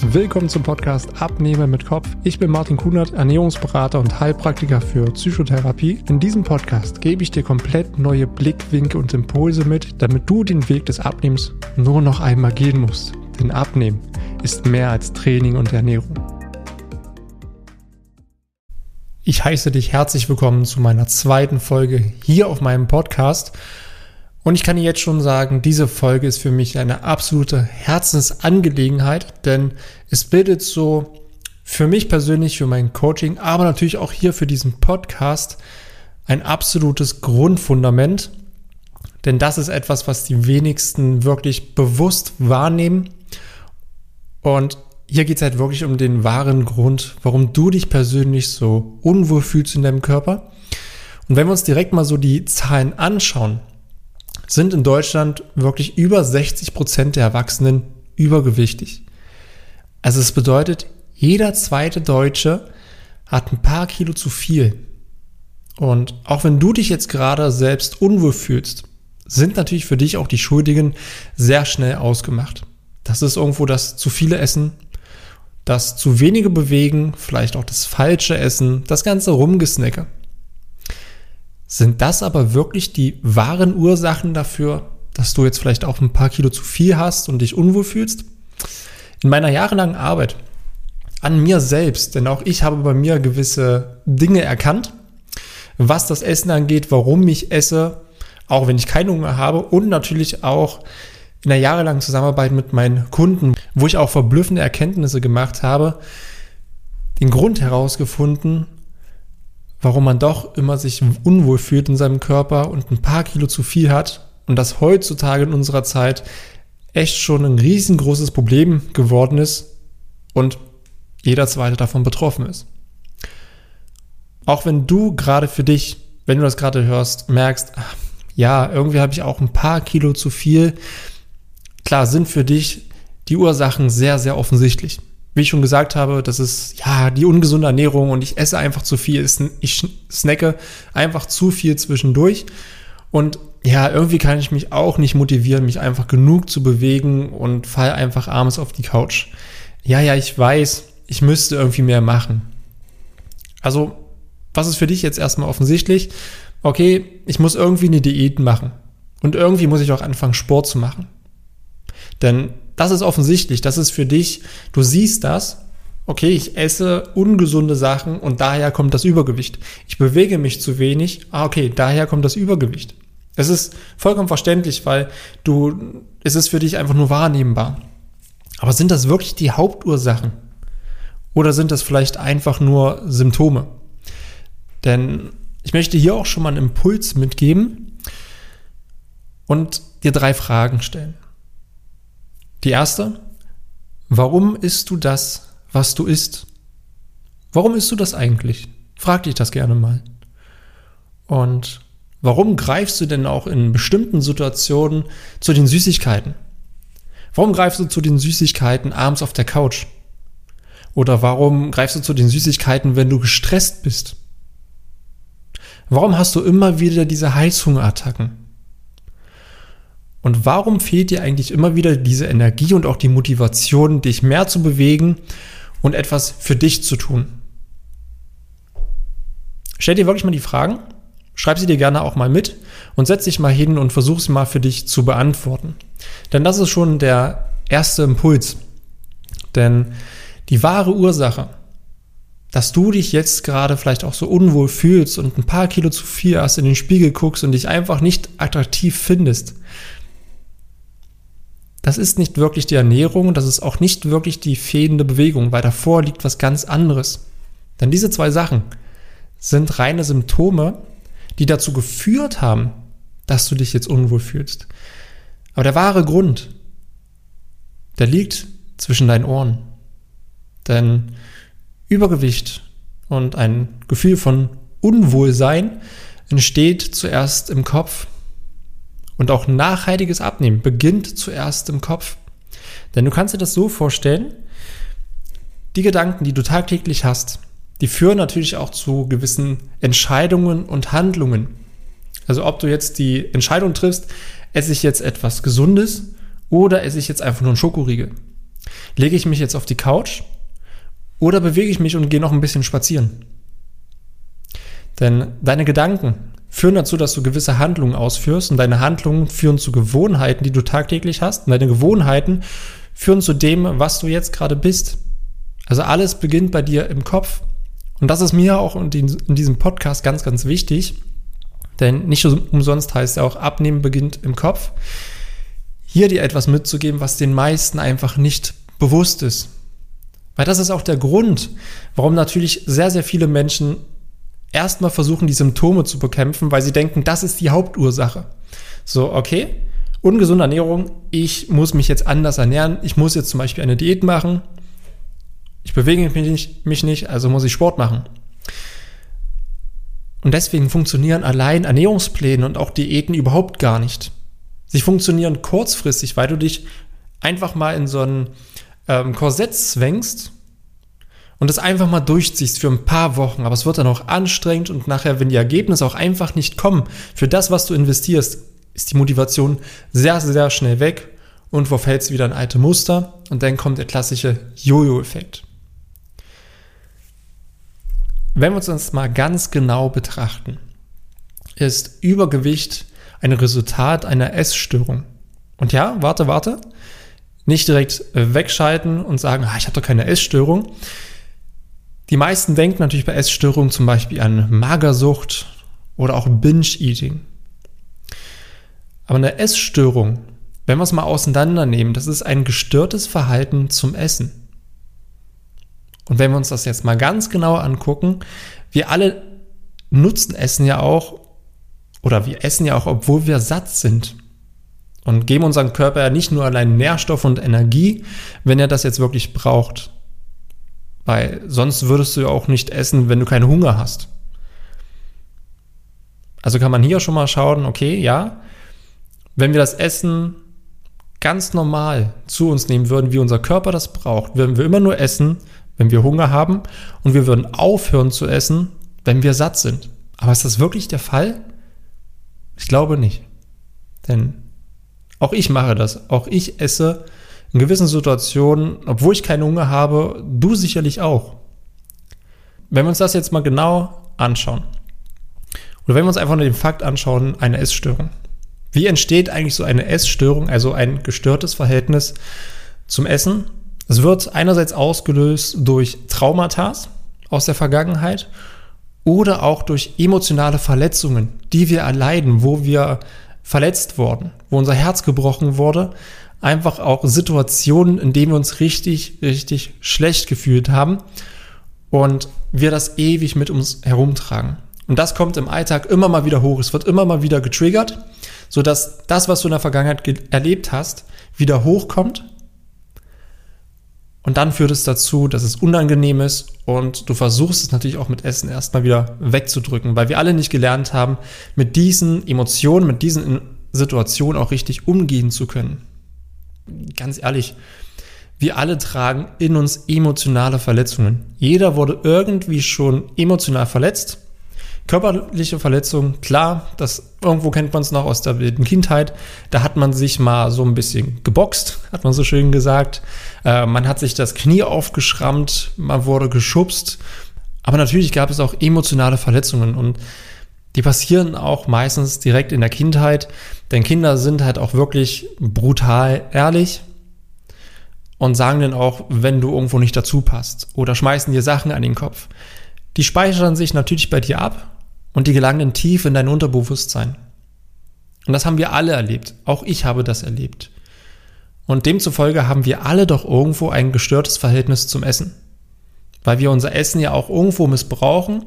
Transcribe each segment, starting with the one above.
Willkommen zum Podcast Abnehmen mit Kopf. Ich bin Martin Kunert, Ernährungsberater und Heilpraktiker für Psychotherapie. In diesem Podcast gebe ich dir komplett neue Blickwinkel und Impulse mit, damit du den Weg des Abnehmens nur noch einmal gehen musst. Denn Abnehmen ist mehr als Training und Ernährung. Ich heiße dich herzlich willkommen zu meiner zweiten Folge hier auf meinem Podcast. Und ich kann dir jetzt schon sagen, diese Folge ist für mich eine absolute Herzensangelegenheit, denn es bildet so für mich persönlich, für mein Coaching, aber natürlich auch hier für diesen Podcast ein absolutes Grundfundament. Denn das ist etwas, was die wenigsten wirklich bewusst wahrnehmen. Und hier geht es halt wirklich um den wahren Grund, warum du dich persönlich so unwohl fühlst in deinem Körper. Und wenn wir uns direkt mal so die Zahlen anschauen, sind in Deutschland wirklich über 60 Prozent der Erwachsenen übergewichtig. Also es bedeutet, jeder zweite Deutsche hat ein paar Kilo zu viel. Und auch wenn du dich jetzt gerade selbst unwohl fühlst, sind natürlich für dich auch die Schuldigen sehr schnell ausgemacht. Das ist irgendwo das zu viele Essen, das zu wenige Bewegen, vielleicht auch das falsche Essen, das ganze Rumgesnacke. Sind das aber wirklich die wahren Ursachen dafür, dass du jetzt vielleicht auch ein paar Kilo zu viel hast und dich unwohl fühlst? In meiner jahrelangen Arbeit an mir selbst, denn auch ich habe bei mir gewisse Dinge erkannt, was das Essen angeht, warum ich esse, auch wenn ich keinen Hunger habe und natürlich auch in der jahrelangen Zusammenarbeit mit meinen Kunden, wo ich auch verblüffende Erkenntnisse gemacht habe, den Grund herausgefunden, warum man doch immer sich unwohl fühlt in seinem Körper und ein paar Kilo zu viel hat und das heutzutage in unserer Zeit echt schon ein riesengroßes Problem geworden ist und jeder zweite davon betroffen ist. Auch wenn du gerade für dich, wenn du das gerade hörst, merkst, ach, ja, irgendwie habe ich auch ein paar Kilo zu viel, klar sind für dich die Ursachen sehr, sehr offensichtlich wie ich schon gesagt habe, das ist ja die ungesunde Ernährung und ich esse einfach zu viel. Ich snacke einfach zu viel zwischendurch. Und ja, irgendwie kann ich mich auch nicht motivieren, mich einfach genug zu bewegen und fall einfach abends auf die Couch. Ja, ja, ich weiß, ich müsste irgendwie mehr machen. Also, was ist für dich jetzt erstmal offensichtlich? Okay, ich muss irgendwie eine Diät machen. Und irgendwie muss ich auch anfangen, Sport zu machen. Denn das ist offensichtlich, das ist für dich, du siehst das, okay, ich esse ungesunde Sachen und daher kommt das Übergewicht. Ich bewege mich zu wenig, ah, okay, daher kommt das Übergewicht. Es ist vollkommen verständlich, weil du, es ist für dich einfach nur wahrnehmbar. Aber sind das wirklich die Hauptursachen? Oder sind das vielleicht einfach nur Symptome? Denn ich möchte hier auch schon mal einen Impuls mitgeben und dir drei Fragen stellen. Die erste, warum isst du das, was du isst? Warum isst du das eigentlich? Frag dich das gerne mal. Und warum greifst du denn auch in bestimmten Situationen zu den Süßigkeiten? Warum greifst du zu den Süßigkeiten abends auf der Couch? Oder warum greifst du zu den Süßigkeiten, wenn du gestresst bist? Warum hast du immer wieder diese Heißhungerattacken? Und warum fehlt dir eigentlich immer wieder diese Energie und auch die Motivation, dich mehr zu bewegen und etwas für dich zu tun? Stell dir wirklich mal die Fragen, schreib sie dir gerne auch mal mit und setz dich mal hin und versuch sie mal für dich zu beantworten. Denn das ist schon der erste Impuls. Denn die wahre Ursache, dass du dich jetzt gerade vielleicht auch so unwohl fühlst und ein paar Kilo zu viel hast, in den Spiegel guckst und dich einfach nicht attraktiv findest, das ist nicht wirklich die Ernährung, das ist auch nicht wirklich die fehlende Bewegung, weil davor liegt was ganz anderes. Denn diese zwei Sachen sind reine Symptome, die dazu geführt haben, dass du dich jetzt unwohl fühlst. Aber der wahre Grund, der liegt zwischen deinen Ohren. Denn Übergewicht und ein Gefühl von Unwohlsein entsteht zuerst im Kopf und auch nachhaltiges Abnehmen beginnt zuerst im Kopf. Denn du kannst dir das so vorstellen, die Gedanken, die du tagtäglich hast, die führen natürlich auch zu gewissen Entscheidungen und Handlungen. Also ob du jetzt die Entscheidung triffst, esse ich jetzt etwas Gesundes oder esse ich jetzt einfach nur einen Schokoriegel. Lege ich mich jetzt auf die Couch oder bewege ich mich und gehe noch ein bisschen spazieren? Denn deine Gedanken führen dazu, dass du gewisse Handlungen ausführst und deine Handlungen führen zu Gewohnheiten, die du tagtäglich hast und deine Gewohnheiten führen zu dem, was du jetzt gerade bist. Also alles beginnt bei dir im Kopf. Und das ist mir auch in diesem Podcast ganz, ganz wichtig. Denn nicht umsonst heißt ja auch, Abnehmen beginnt im Kopf. Hier dir etwas mitzugeben, was den meisten einfach nicht bewusst ist. Weil das ist auch der Grund, warum natürlich sehr, sehr viele Menschen erstmal versuchen, die Symptome zu bekämpfen, weil sie denken, das ist die Hauptursache. So, okay, ungesunde Ernährung, ich muss mich jetzt anders ernähren, ich muss jetzt zum Beispiel eine Diät machen, ich bewege mich nicht, mich nicht also muss ich Sport machen. Und deswegen funktionieren allein Ernährungspläne und auch Diäten überhaupt gar nicht. Sie funktionieren kurzfristig, weil du dich einfach mal in so ein ähm, Korsett zwängst und das einfach mal durchziehst für ein paar Wochen. Aber es wird dann auch anstrengend und nachher, wenn die Ergebnisse auch einfach nicht kommen für das, was du investierst, ist die Motivation sehr, sehr schnell weg und verfällst wieder in alte Muster und dann kommt der klassische Jojo-Effekt. Wenn wir uns das mal ganz genau betrachten, ist Übergewicht ein Resultat einer Essstörung. Und ja, warte, warte. Nicht direkt wegschalten und sagen, ah, ich habe doch keine Essstörung. Die meisten denken natürlich bei Essstörungen zum Beispiel an Magersucht oder auch Binge-Eating. Aber eine Essstörung, wenn wir es mal auseinandernehmen, das ist ein gestörtes Verhalten zum Essen. Und wenn wir uns das jetzt mal ganz genau angucken, wir alle nutzen Essen ja auch, oder wir essen ja auch, obwohl wir satt sind. Und geben unserem Körper ja nicht nur allein Nährstoff und Energie, wenn er das jetzt wirklich braucht. Weil sonst würdest du ja auch nicht essen, wenn du keinen Hunger hast. Also kann man hier schon mal schauen, okay, ja, wenn wir das Essen ganz normal zu uns nehmen würden, wie unser Körper das braucht, würden wir immer nur essen, wenn wir Hunger haben und wir würden aufhören zu essen, wenn wir satt sind. Aber ist das wirklich der Fall? Ich glaube nicht. Denn auch ich mache das. Auch ich esse in gewissen Situationen, obwohl ich keinen Hunger habe, du sicherlich auch. Wenn wir uns das jetzt mal genau anschauen, oder wenn wir uns einfach nur den Fakt anschauen, eine Essstörung. Wie entsteht eigentlich so eine Essstörung, also ein gestörtes Verhältnis zum Essen? Es wird einerseits ausgelöst durch Traumata aus der Vergangenheit oder auch durch emotionale Verletzungen, die wir erleiden, wo wir verletzt wurden, wo unser Herz gebrochen wurde. Einfach auch Situationen, in denen wir uns richtig, richtig schlecht gefühlt haben und wir das ewig mit uns herumtragen. Und das kommt im Alltag immer mal wieder hoch. Es wird immer mal wieder getriggert, sodass das, was du in der Vergangenheit erlebt hast, wieder hochkommt und dann führt es dazu, dass es unangenehm ist und du versuchst es natürlich auch mit Essen erstmal wieder wegzudrücken, weil wir alle nicht gelernt haben, mit diesen Emotionen, mit diesen Situationen auch richtig umgehen zu können. Ganz ehrlich, wir alle tragen in uns emotionale Verletzungen. Jeder wurde irgendwie schon emotional verletzt Körperliche Verletzung, klar, das irgendwo kennt man es noch aus der wilden Kindheit. Da hat man sich mal so ein bisschen geboxt, hat man so schön gesagt. Äh, man hat sich das Knie aufgeschrammt, man wurde geschubst. Aber natürlich gab es auch emotionale Verletzungen und die passieren auch meistens direkt in der Kindheit, denn Kinder sind halt auch wirklich brutal ehrlich und sagen dann auch, wenn du irgendwo nicht dazu passt oder schmeißen dir Sachen an den Kopf. Die speichern sich natürlich bei dir ab und die gelangen tief in dein Unterbewusstsein. Und das haben wir alle erlebt. Auch ich habe das erlebt. Und demzufolge haben wir alle doch irgendwo ein gestörtes Verhältnis zum Essen. Weil wir unser Essen ja auch irgendwo missbrauchen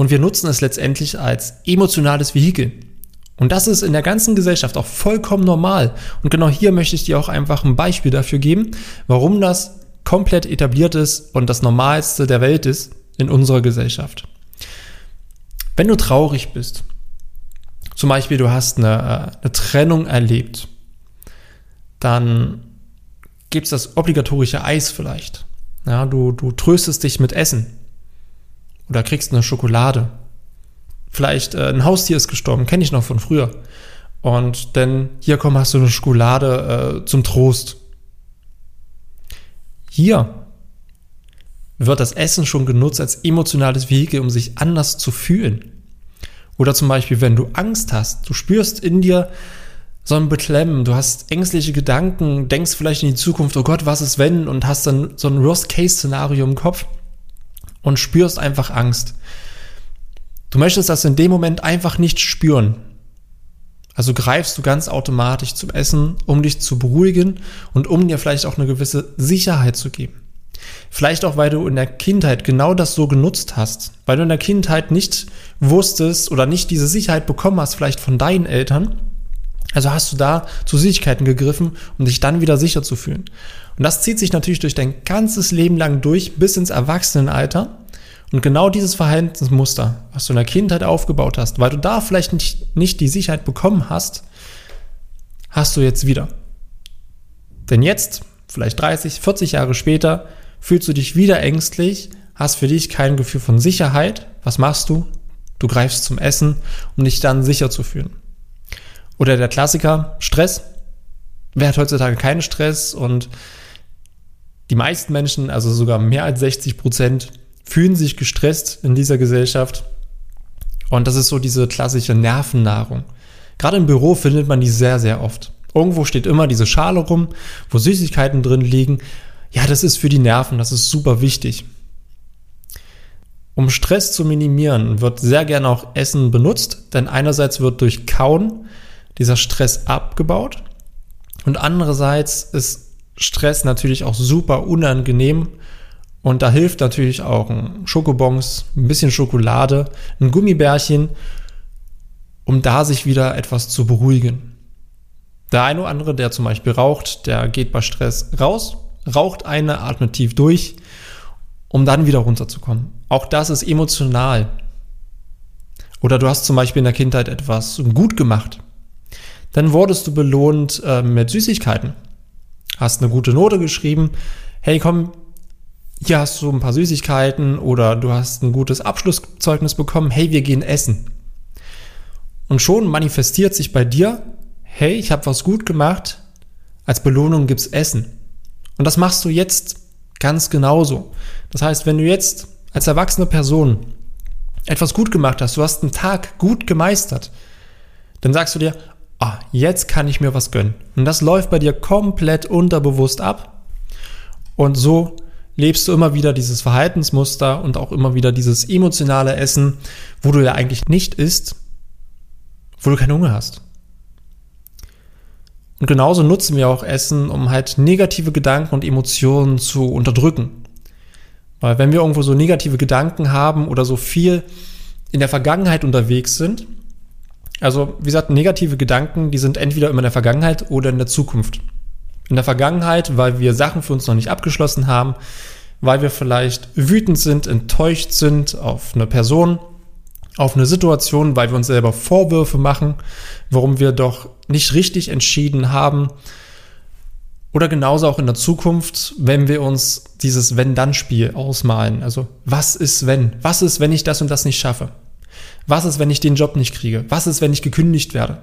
und wir nutzen es letztendlich als emotionales Vehikel. Und das ist in der ganzen Gesellschaft auch vollkommen normal. Und genau hier möchte ich dir auch einfach ein Beispiel dafür geben, warum das komplett etabliert ist und das Normalste der Welt ist in unserer Gesellschaft. Wenn du traurig bist, zum Beispiel du hast eine, äh, eine Trennung erlebt, dann gibt es das obligatorische Eis vielleicht. Ja, du, du tröstest dich mit Essen oder kriegst eine Schokolade. Vielleicht äh, ein Haustier ist gestorben, kenne ich noch von früher. Und dann hier komm, hast du eine Schokolade äh, zum Trost. hier wird das Essen schon genutzt als emotionales Vehikel, um sich anders zu fühlen. Oder zum Beispiel, wenn du Angst hast, du spürst in dir so ein Beklemmen, du hast ängstliche Gedanken, denkst vielleicht in die Zukunft, oh Gott, was ist wenn? Und hast dann so ein Worst-Case-Szenario im Kopf und spürst einfach Angst. Du möchtest das in dem Moment einfach nicht spüren. Also greifst du ganz automatisch zum Essen, um dich zu beruhigen und um dir vielleicht auch eine gewisse Sicherheit zu geben. Vielleicht auch, weil du in der Kindheit genau das so genutzt hast, weil du in der Kindheit nicht wusstest oder nicht diese Sicherheit bekommen hast, vielleicht von deinen Eltern. Also hast du da zu Sicherheiten gegriffen, um dich dann wieder sicher zu fühlen. Und das zieht sich natürlich durch dein ganzes Leben lang durch, bis ins Erwachsenenalter. Und genau dieses Verhaltensmuster, was du in der Kindheit aufgebaut hast, weil du da vielleicht nicht, nicht die Sicherheit bekommen hast, hast du jetzt wieder. Denn jetzt, vielleicht 30, 40 Jahre später, fühlst du dich wieder ängstlich, hast für dich kein Gefühl von Sicherheit. Was machst du? Du greifst zum Essen, um dich dann sicher zu fühlen. Oder der Klassiker, Stress. Wer hat heutzutage keinen Stress? Und die meisten Menschen, also sogar mehr als 60 Prozent, fühlen sich gestresst in dieser Gesellschaft. Und das ist so diese klassische Nervennahrung. Gerade im Büro findet man die sehr, sehr oft. Irgendwo steht immer diese Schale rum, wo Süßigkeiten drin liegen. Ja, das ist für die Nerven, das ist super wichtig. Um Stress zu minimieren, wird sehr gerne auch Essen benutzt, denn einerseits wird durch Kauen dieser Stress abgebaut und andererseits ist Stress natürlich auch super unangenehm und da hilft natürlich auch ein Schokobons, ein bisschen Schokolade, ein Gummibärchen, um da sich wieder etwas zu beruhigen. Der eine oder andere, der zum Beispiel raucht, der geht bei Stress raus, raucht eine, atmet tief durch, um dann wieder runterzukommen. Auch das ist emotional. Oder du hast zum Beispiel in der Kindheit etwas gut gemacht. Dann wurdest du belohnt äh, mit Süßigkeiten. Hast eine gute Note geschrieben. Hey, komm, hier hast du ein paar Süßigkeiten oder du hast ein gutes Abschlusszeugnis bekommen. Hey, wir gehen essen. Und schon manifestiert sich bei dir, hey, ich habe was gut gemacht. Als Belohnung gibt's Essen. Und das machst du jetzt ganz genauso. Das heißt, wenn du jetzt als erwachsene Person etwas gut gemacht hast, du hast einen Tag gut gemeistert, dann sagst du dir, ah, jetzt kann ich mir was gönnen. Und das läuft bei dir komplett unterbewusst ab. Und so lebst du immer wieder dieses Verhaltensmuster und auch immer wieder dieses emotionale Essen, wo du ja eigentlich nicht isst, wo du keinen Hunger hast. Und genauso nutzen wir auch Essen, um halt negative Gedanken und Emotionen zu unterdrücken. Weil wenn wir irgendwo so negative Gedanken haben oder so viel in der Vergangenheit unterwegs sind, also wie gesagt, negative Gedanken, die sind entweder immer in der Vergangenheit oder in der Zukunft. In der Vergangenheit, weil wir Sachen für uns noch nicht abgeschlossen haben, weil wir vielleicht wütend sind, enttäuscht sind auf eine Person, auf eine Situation, weil wir uns selber Vorwürfe machen, warum wir doch nicht richtig entschieden haben. Oder genauso auch in der Zukunft, wenn wir uns dieses Wenn-Dann-Spiel ausmalen. Also, was ist wenn? Was ist, wenn ich das und das nicht schaffe? Was ist, wenn ich den Job nicht kriege? Was ist, wenn ich gekündigt werde?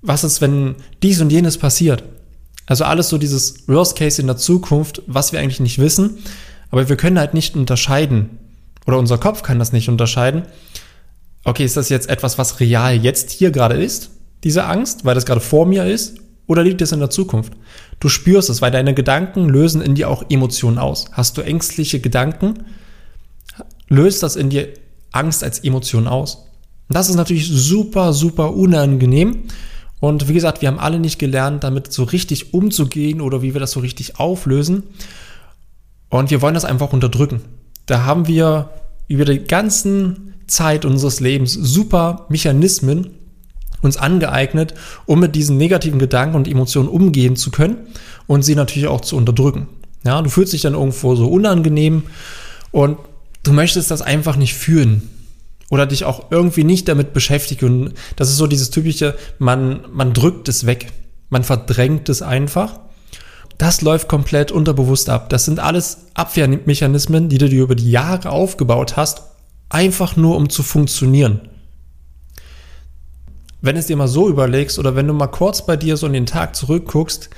Was ist, wenn dies und jenes passiert? Also alles so dieses Worst Case in der Zukunft, was wir eigentlich nicht wissen, aber wir können halt nicht unterscheiden, oder unser Kopf kann das nicht unterscheiden. Okay, ist das jetzt etwas, was real jetzt hier gerade ist, diese Angst, weil das gerade vor mir ist, oder liegt es in der Zukunft? Du spürst es, weil deine Gedanken lösen in dir auch Emotionen aus. Hast du ängstliche Gedanken, löst das in dir Angst als Emotion aus. Und das ist natürlich super, super unangenehm. Und wie gesagt, wir haben alle nicht gelernt, damit so richtig umzugehen oder wie wir das so richtig auflösen. Und wir wollen das einfach unterdrücken. Da haben wir über die ganzen Zeit unseres Lebens super Mechanismen uns angeeignet, um mit diesen negativen Gedanken und Emotionen umgehen zu können und sie natürlich auch zu unterdrücken. Ja, du fühlst dich dann irgendwo so unangenehm und du möchtest das einfach nicht fühlen oder dich auch irgendwie nicht damit beschäftigen. Das ist so dieses typische, man, man drückt es weg, man verdrängt es einfach das läuft komplett unterbewusst ab. Das sind alles Abwehrmechanismen, die du dir über die Jahre aufgebaut hast, einfach nur um zu funktionieren. Wenn es dir mal so überlegst oder wenn du mal kurz bei dir so in den Tag zurückguckst,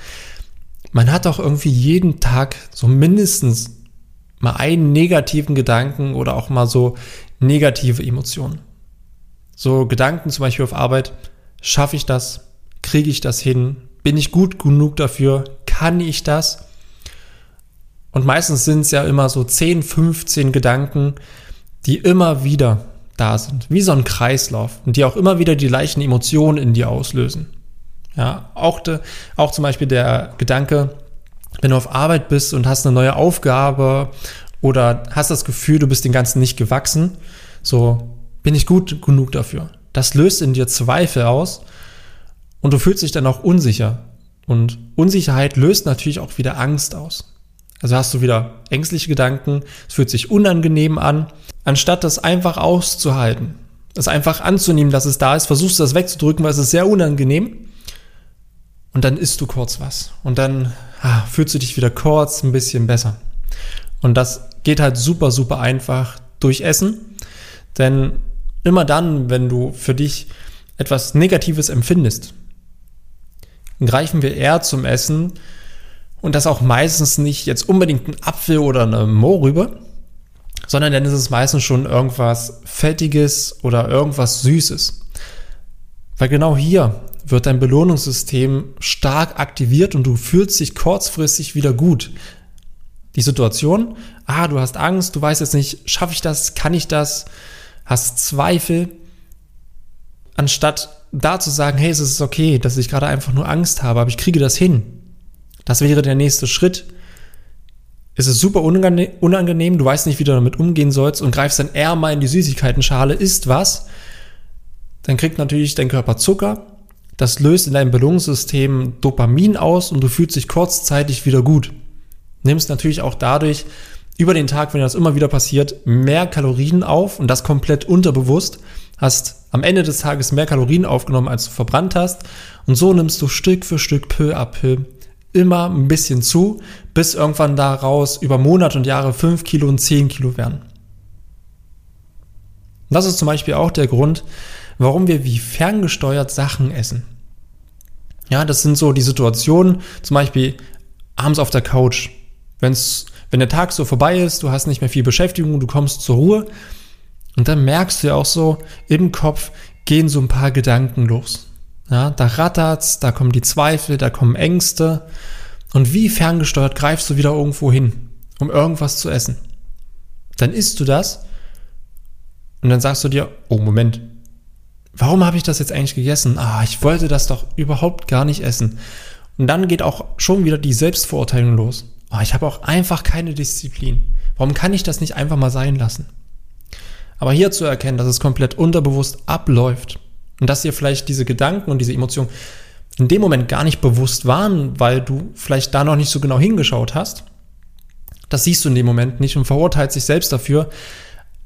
man hat doch irgendwie jeden Tag so mindestens mal einen negativen Gedanken oder auch mal so negative Emotionen. So Gedanken zum Beispiel auf Arbeit, schaffe ich das? Kriege ich das hin? Bin ich gut genug dafür? Kann ich das? Und meistens sind es ja immer so 10, 15 Gedanken, die immer wieder da sind, wie so ein Kreislauf und die auch immer wieder die gleichen Emotionen in dir auslösen. Ja, auch, de, auch zum Beispiel der Gedanke, wenn du auf Arbeit bist und hast eine neue Aufgabe oder hast das Gefühl, du bist den Ganzen nicht gewachsen, so bin ich gut genug dafür. Das löst in dir Zweifel aus und du fühlst dich dann auch unsicher. Und Unsicherheit löst natürlich auch wieder Angst aus. Also hast du wieder ängstliche Gedanken, es fühlt sich unangenehm an, anstatt das einfach auszuhalten, das einfach anzunehmen, dass es da ist, versuchst du das wegzudrücken, weil es ist sehr unangenehm. Und dann isst du kurz was. Und dann ah, fühlst du dich wieder kurz ein bisschen besser. Und das geht halt super, super einfach durch Essen. Denn immer dann, wenn du für dich etwas Negatives empfindest, greifen wir eher zum Essen und das auch meistens nicht jetzt unbedingt ein Apfel oder eine Mohrrübe, sondern dann ist es meistens schon irgendwas Fettiges oder irgendwas Süßes. Weil genau hier wird dein Belohnungssystem stark aktiviert und du fühlst dich kurzfristig wieder gut. Die Situation, ah, du hast Angst, du weißt jetzt nicht, schaffe ich das, kann ich das, hast Zweifel, anstatt da zu sagen, hey, es ist okay, dass ich gerade einfach nur Angst habe, aber ich kriege das hin. Das wäre der nächste Schritt. Es ist super unangenehm, du weißt nicht, wie du damit umgehen sollst und greifst dann eher mal in die Süßigkeitenschale, isst was. Dann kriegt natürlich dein Körper Zucker. Das löst in deinem Belohnungssystem Dopamin aus und du fühlst dich kurzzeitig wieder gut. Nimmst natürlich auch dadurch über den Tag, wenn das immer wieder passiert, mehr Kalorien auf und das komplett unterbewusst. Hast am Ende des Tages mehr Kalorien aufgenommen, als du verbrannt hast. Und so nimmst du Stück für Stück, peu à peu, immer ein bisschen zu, bis irgendwann daraus über Monate und Jahre 5 Kilo und 10 Kilo werden. Das ist zum Beispiel auch der Grund, warum wir wie ferngesteuert Sachen essen. Ja, das sind so die Situationen, zum Beispiel abends auf der Couch. Wenn's, wenn der Tag so vorbei ist, du hast nicht mehr viel Beschäftigung, du kommst zur Ruhe und dann merkst du ja auch so, im Kopf gehen so ein paar Gedanken los. Ja, da rattert's, da kommen die Zweifel, da kommen Ängste. Und wie ferngesteuert greifst du wieder irgendwo hin, um irgendwas zu essen? Dann isst du das und dann sagst du dir, oh Moment, warum habe ich das jetzt eigentlich gegessen? Ah, ich wollte das doch überhaupt gar nicht essen. Und dann geht auch schon wieder die Selbstverurteilung los. Oh, ich habe auch einfach keine Disziplin. Warum kann ich das nicht einfach mal sein lassen? Aber hier zu erkennen, dass es komplett unterbewusst abläuft und dass dir vielleicht diese Gedanken und diese Emotionen in dem Moment gar nicht bewusst waren, weil du vielleicht da noch nicht so genau hingeschaut hast, das siehst du in dem Moment nicht und verurteilst dich selbst dafür,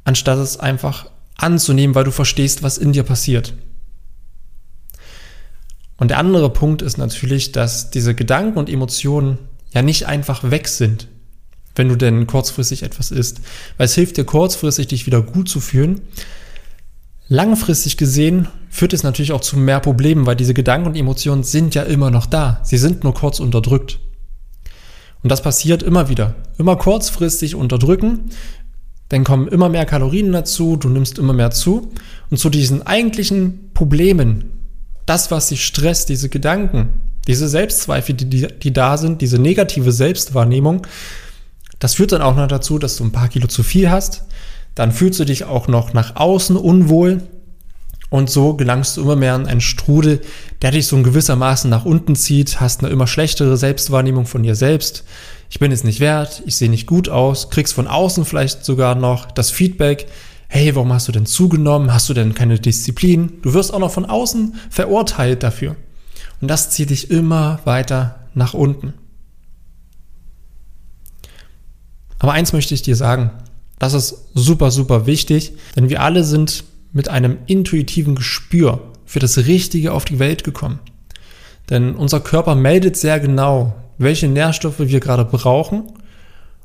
anstatt es einfach anzunehmen, weil du verstehst, was in dir passiert. Und der andere Punkt ist natürlich, dass diese Gedanken und Emotionen ja nicht einfach weg sind, wenn du denn kurzfristig etwas isst. Weil es hilft dir kurzfristig, dich wieder gut zu fühlen. Langfristig gesehen führt es natürlich auch zu mehr Problemen, weil diese Gedanken und Emotionen sind ja immer noch da. Sie sind nur kurz unterdrückt. Und das passiert immer wieder. Immer kurzfristig unterdrücken, dann kommen immer mehr Kalorien dazu, du nimmst immer mehr zu. Und zu diesen eigentlichen Problemen, das, was dich stresst, diese Gedanken, diese Selbstzweifel, die, die, die da sind, diese negative Selbstwahrnehmung, das führt dann auch noch dazu, dass du ein paar Kilo zu viel hast. Dann fühlst du dich auch noch nach außen unwohl. Und so gelangst du immer mehr an einen Strudel, der dich so in gewissermaßen nach unten zieht, hast eine immer schlechtere Selbstwahrnehmung von dir selbst. Ich bin es nicht wert, ich sehe nicht gut aus, kriegst von außen vielleicht sogar noch das Feedback, hey, warum hast du denn zugenommen? Hast du denn keine Disziplin? Du wirst auch noch von außen verurteilt dafür. Und das zieht dich immer weiter nach unten. Aber eins möchte ich dir sagen, das ist super, super wichtig, denn wir alle sind mit einem intuitiven Gespür für das Richtige auf die Welt gekommen. Denn unser Körper meldet sehr genau, welche Nährstoffe wir gerade brauchen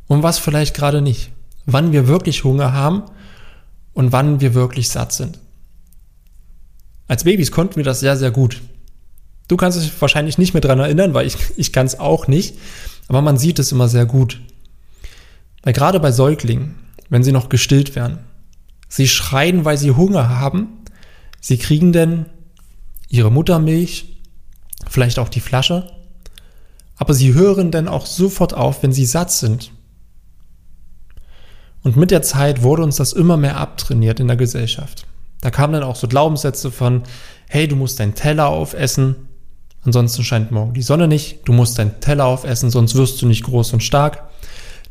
und was vielleicht gerade nicht. Wann wir wirklich Hunger haben und wann wir wirklich satt sind. Als Babys konnten wir das sehr, sehr gut. Du kannst dich wahrscheinlich nicht mehr dran erinnern, weil ich, ich kann es auch nicht. Aber man sieht es immer sehr gut. Weil gerade bei Säuglingen, wenn sie noch gestillt werden, sie schreien, weil sie Hunger haben, sie kriegen denn ihre Muttermilch, vielleicht auch die Flasche, aber sie hören dann auch sofort auf, wenn sie satt sind. Und mit der Zeit wurde uns das immer mehr abtrainiert in der Gesellschaft. Da kamen dann auch so Glaubenssätze von, hey, du musst deinen Teller aufessen, ansonsten scheint morgen die Sonne nicht, du musst deinen Teller aufessen, sonst wirst du nicht groß und stark.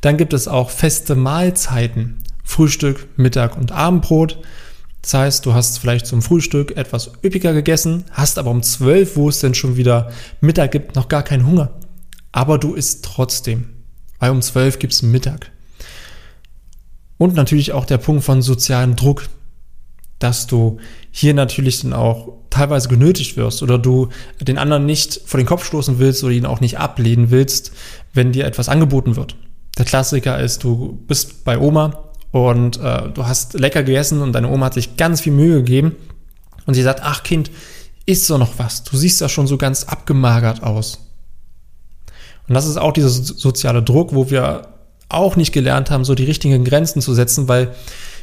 Dann gibt es auch feste Mahlzeiten, Frühstück, Mittag und Abendbrot. Das heißt, du hast vielleicht zum Frühstück etwas üppiger gegessen, hast aber um 12, wo es denn schon wieder Mittag gibt, noch gar keinen Hunger. Aber du isst trotzdem, weil um 12 gibt es Mittag. Und natürlich auch der Punkt von sozialem Druck, dass du hier natürlich dann auch teilweise genötigt wirst oder du den anderen nicht vor den Kopf stoßen willst oder ihn auch nicht ablehnen willst, wenn dir etwas angeboten wird. Der Klassiker ist, du bist bei Oma und äh, du hast lecker gegessen und deine Oma hat sich ganz viel Mühe gegeben und sie sagt, ach Kind, isst doch noch was, du siehst ja schon so ganz abgemagert aus. Und das ist auch dieser soziale Druck, wo wir auch nicht gelernt haben, so die richtigen Grenzen zu setzen, weil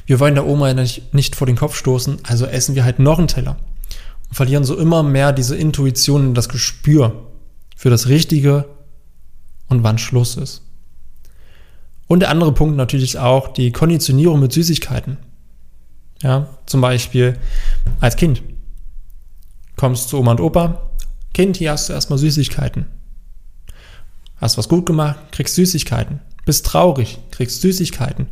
wir wollen der Oma nicht, nicht vor den Kopf stoßen, also essen wir halt noch einen Teller und verlieren so immer mehr diese Intuition und das Gespür für das Richtige und wann Schluss ist. Und der andere Punkt natürlich auch die Konditionierung mit Süßigkeiten. Ja, zum Beispiel als Kind. Kommst zu Oma und Opa, Kind, hier hast du erstmal Süßigkeiten. Hast was gut gemacht, kriegst Süßigkeiten. Bist traurig, kriegst Süßigkeiten.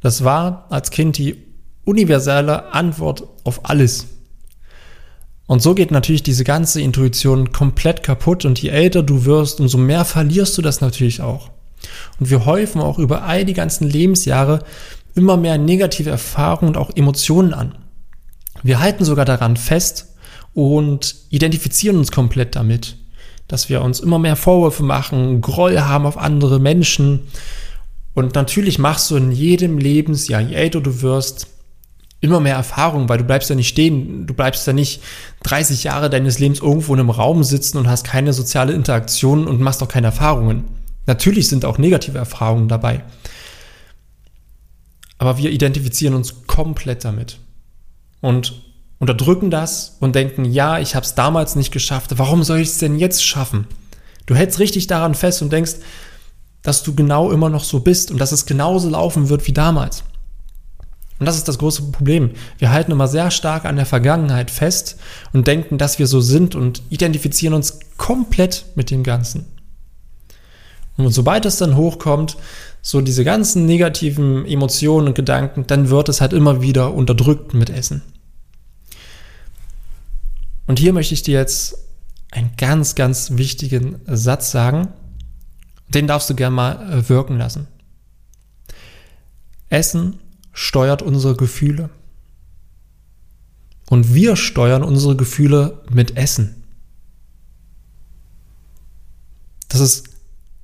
Das war als Kind die universelle Antwort auf alles. Und so geht natürlich diese ganze Intuition komplett kaputt und je älter du wirst, umso mehr verlierst du das natürlich auch. Und wir häufen auch über all die ganzen Lebensjahre immer mehr negative Erfahrungen und auch Emotionen an. Wir halten sogar daran fest und identifizieren uns komplett damit, dass wir uns immer mehr Vorwürfe machen, Groll haben auf andere Menschen. Und natürlich machst du in jedem Lebensjahr, je älter du wirst, immer mehr Erfahrung, weil du bleibst ja nicht stehen, du bleibst ja nicht 30 Jahre deines Lebens irgendwo in einem Raum sitzen und hast keine soziale Interaktion und machst auch keine Erfahrungen. Natürlich sind auch negative Erfahrungen dabei. Aber wir identifizieren uns komplett damit und unterdrücken das und denken, ja, ich habe es damals nicht geschafft, warum soll ich es denn jetzt schaffen? Du hältst richtig daran fest und denkst, dass du genau immer noch so bist und dass es genauso laufen wird wie damals. Und das ist das große Problem. Wir halten immer sehr stark an der Vergangenheit fest und denken, dass wir so sind und identifizieren uns komplett mit dem Ganzen. Und sobald es dann hochkommt, so diese ganzen negativen Emotionen und Gedanken, dann wird es halt immer wieder unterdrückt mit Essen. Und hier möchte ich dir jetzt einen ganz, ganz wichtigen Satz sagen. Den darfst du gerne mal äh, wirken lassen. Essen steuert unsere Gefühle. Und wir steuern unsere Gefühle mit Essen. Das ist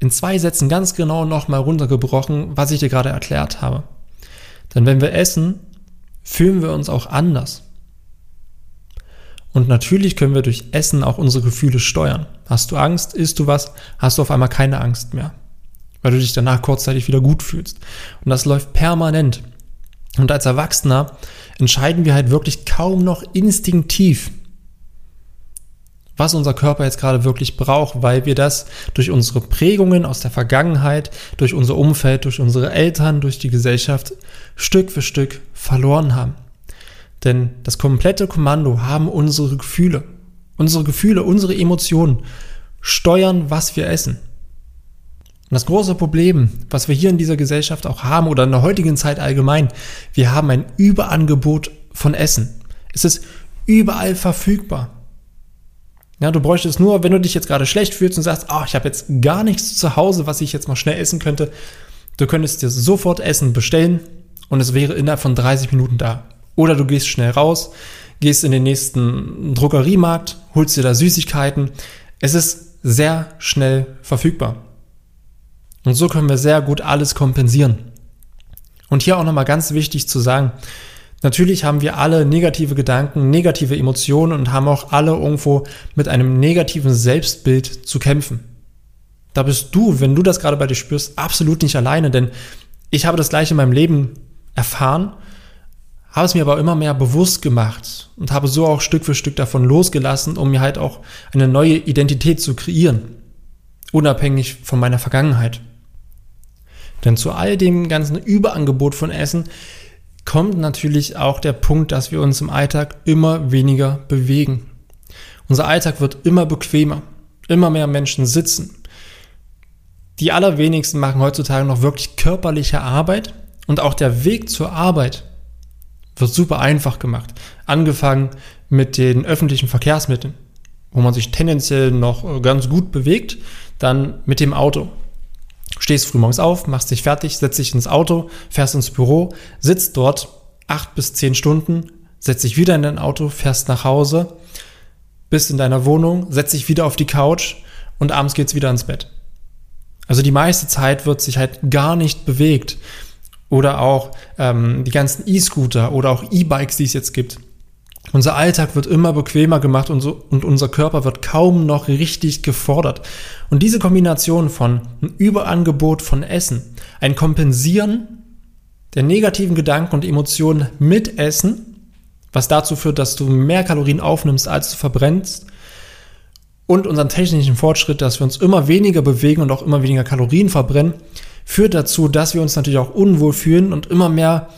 in zwei Sätzen ganz genau nochmal runtergebrochen, was ich dir gerade erklärt habe. Denn wenn wir essen, fühlen wir uns auch anders. Und natürlich können wir durch Essen auch unsere Gefühle steuern. Hast du Angst, isst du was, hast du auf einmal keine Angst mehr, weil du dich danach kurzzeitig wieder gut fühlst. Und das läuft permanent. Und als Erwachsener entscheiden wir halt wirklich kaum noch instinktiv, was unser Körper jetzt gerade wirklich braucht, weil wir das durch unsere Prägungen aus der Vergangenheit, durch unser Umfeld, durch unsere Eltern, durch die Gesellschaft Stück für Stück verloren haben. Denn das komplette Kommando haben unsere Gefühle. Unsere Gefühle, unsere Emotionen steuern, was wir essen. Und das große Problem, was wir hier in dieser Gesellschaft auch haben oder in der heutigen Zeit allgemein, wir haben ein Überangebot von Essen. Es ist überall verfügbar. Ja, du bräuchtest nur, wenn du dich jetzt gerade schlecht fühlst und sagst, oh, ich habe jetzt gar nichts zu Hause, was ich jetzt mal schnell essen könnte, du könntest dir sofort Essen bestellen und es wäre innerhalb von 30 Minuten da. Oder du gehst schnell raus, gehst in den nächsten Druckeriemarkt, holst dir da Süßigkeiten. Es ist sehr schnell verfügbar. Und so können wir sehr gut alles kompensieren. Und hier auch nochmal ganz wichtig zu sagen, Natürlich haben wir alle negative Gedanken, negative Emotionen und haben auch alle irgendwo mit einem negativen Selbstbild zu kämpfen. Da bist du, wenn du das gerade bei dir spürst, absolut nicht alleine, denn ich habe das gleiche in meinem Leben erfahren, habe es mir aber immer mehr bewusst gemacht und habe so auch Stück für Stück davon losgelassen, um mir halt auch eine neue Identität zu kreieren, unabhängig von meiner Vergangenheit. Denn zu all dem ganzen Überangebot von Essen kommt natürlich auch der Punkt, dass wir uns im Alltag immer weniger bewegen. Unser Alltag wird immer bequemer. Immer mehr Menschen sitzen. Die allerwenigsten machen heutzutage noch wirklich körperliche Arbeit und auch der Weg zur Arbeit wird super einfach gemacht. Angefangen mit den öffentlichen Verkehrsmitteln, wo man sich tendenziell noch ganz gut bewegt, dann mit dem Auto. Stehst frühmorgens auf, machst dich fertig, setzt dich ins Auto, fährst ins Büro, sitzt dort acht bis zehn Stunden, setzt dich wieder in dein Auto, fährst nach Hause, bist in deiner Wohnung, setzt dich wieder auf die Couch und abends geht's wieder ins Bett. Also die meiste Zeit wird sich halt gar nicht bewegt. Oder auch ähm, die ganzen E-Scooter oder auch E-Bikes, die es jetzt gibt. Unser Alltag wird immer bequemer gemacht und, so, und unser Körper wird kaum noch richtig gefordert. Und diese Kombination von einem Überangebot von Essen, ein Kompensieren der negativen Gedanken und Emotionen mit Essen, was dazu führt, dass du mehr Kalorien aufnimmst, als du verbrennst, und unseren technischen Fortschritt, dass wir uns immer weniger bewegen und auch immer weniger Kalorien verbrennen, führt dazu, dass wir uns natürlich auch unwohl fühlen und immer mehr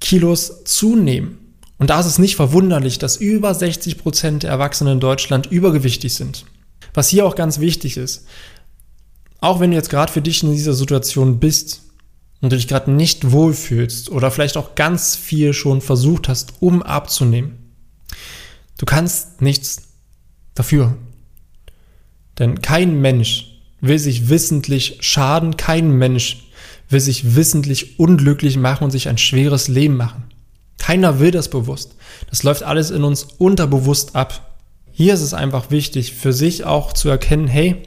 Kilos zunehmen. Und da ist es nicht verwunderlich, dass über 60 Prozent der Erwachsenen in Deutschland übergewichtig sind. Was hier auch ganz wichtig ist, auch wenn du jetzt gerade für dich in dieser Situation bist und du dich gerade nicht wohlfühlst oder vielleicht auch ganz viel schon versucht hast, um abzunehmen, du kannst nichts dafür. Denn kein Mensch will sich wissentlich schaden, kein Mensch will sich wissentlich unglücklich machen und sich ein schweres Leben machen. Keiner will das bewusst. Das läuft alles in uns unterbewusst ab. Hier ist es einfach wichtig, für sich auch zu erkennen, hey,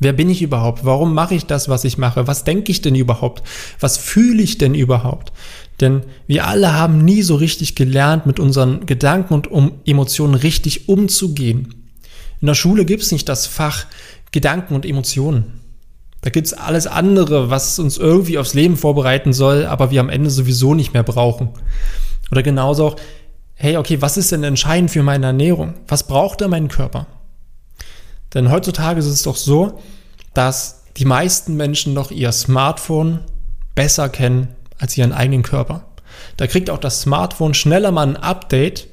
wer bin ich überhaupt? Warum mache ich das, was ich mache? Was denke ich denn überhaupt? Was fühle ich denn überhaupt? Denn wir alle haben nie so richtig gelernt, mit unseren Gedanken und um Emotionen richtig umzugehen. In der Schule gibt es nicht das Fach Gedanken und Emotionen. Da gibt's alles andere, was uns irgendwie aufs Leben vorbereiten soll, aber wir am Ende sowieso nicht mehr brauchen. Oder genauso auch, hey, okay, was ist denn entscheidend für meine Ernährung? Was braucht denn mein Körper? Denn heutzutage ist es doch so, dass die meisten Menschen noch ihr Smartphone besser kennen als ihren eigenen Körper. Da kriegt auch das Smartphone schneller mal ein Update,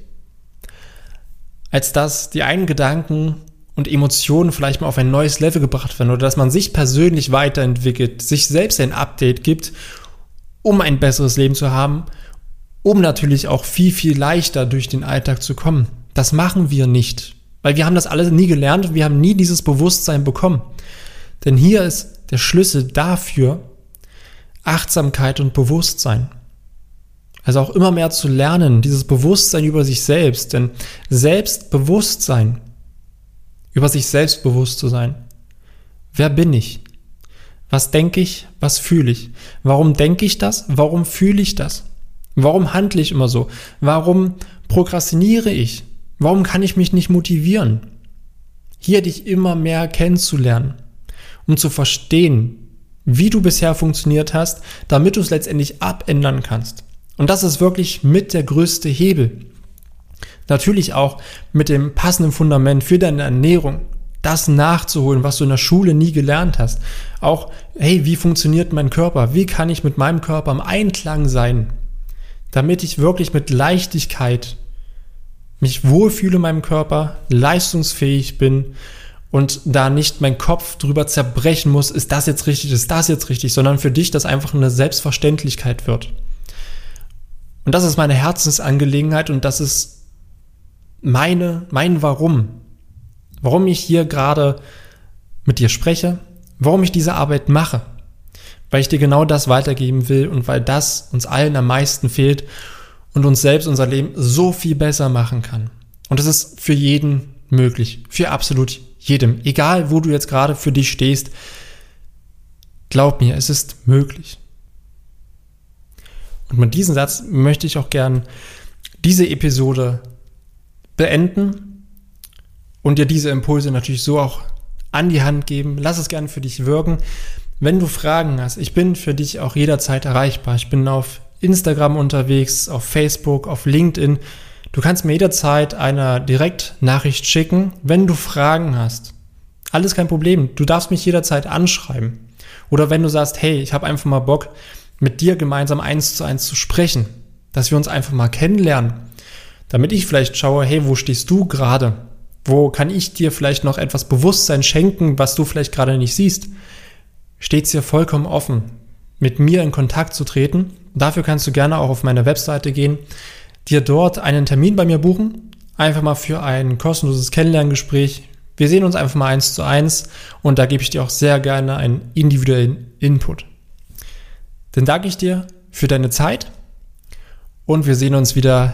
als dass die einen Gedanken und Emotionen vielleicht mal auf ein neues Level gebracht werden oder dass man sich persönlich weiterentwickelt, sich selbst ein Update gibt, um ein besseres Leben zu haben, um natürlich auch viel, viel leichter durch den Alltag zu kommen. Das machen wir nicht, weil wir haben das alles nie gelernt wir haben nie dieses Bewusstsein bekommen. Denn hier ist der Schlüssel dafür Achtsamkeit und Bewusstsein. Also auch immer mehr zu lernen, dieses Bewusstsein über sich selbst. Denn Selbstbewusstsein über sich selbstbewusst zu sein. Wer bin ich? Was denke ich? Was fühle ich? Warum denke ich das? Warum fühle ich das? Warum handle ich immer so? Warum prokrastiniere ich? Warum kann ich mich nicht motivieren? Hier dich immer mehr kennenzulernen, um zu verstehen, wie du bisher funktioniert hast, damit du es letztendlich abändern kannst. Und das ist wirklich mit der größte Hebel. Natürlich auch mit dem passenden Fundament für deine Ernährung, das nachzuholen, was du in der Schule nie gelernt hast. Auch, hey, wie funktioniert mein Körper? Wie kann ich mit meinem Körper im Einklang sein? Damit ich wirklich mit Leichtigkeit mich wohlfühle in meinem Körper, leistungsfähig bin und da nicht mein Kopf drüber zerbrechen muss, ist das jetzt richtig, ist das jetzt richtig, sondern für dich das einfach eine Selbstverständlichkeit wird. Und das ist meine Herzensangelegenheit und das ist meine, mein Warum. Warum ich hier gerade mit dir spreche, warum ich diese Arbeit mache. Weil ich dir genau das weitergeben will und weil das uns allen am meisten fehlt und uns selbst unser Leben so viel besser machen kann. Und das ist für jeden möglich, für absolut jedem, egal wo du jetzt gerade für dich stehst. Glaub mir, es ist möglich. Und mit diesem Satz möchte ich auch gern diese Episode beenden und dir diese Impulse natürlich so auch an die Hand geben. Lass es gerne für dich wirken. Wenn du Fragen hast, ich bin für dich auch jederzeit erreichbar. Ich bin auf Instagram unterwegs, auf Facebook, auf LinkedIn. Du kannst mir jederzeit eine Direktnachricht schicken, wenn du Fragen hast. Alles kein Problem. Du darfst mich jederzeit anschreiben. Oder wenn du sagst, hey, ich habe einfach mal Bock, mit dir gemeinsam eins zu eins zu sprechen, dass wir uns einfach mal kennenlernen, damit ich vielleicht schaue, hey, wo stehst du gerade? Wo kann ich dir vielleicht noch etwas Bewusstsein schenken, was du vielleicht gerade nicht siehst? Steht's dir vollkommen offen, mit mir in Kontakt zu treten. Dafür kannst du gerne auch auf meine Webseite gehen, dir dort einen Termin bei mir buchen, einfach mal für ein kostenloses Kennenlerngespräch. Wir sehen uns einfach mal eins zu eins und da gebe ich dir auch sehr gerne einen individuellen Input. Dann danke ich dir für deine Zeit und wir sehen uns wieder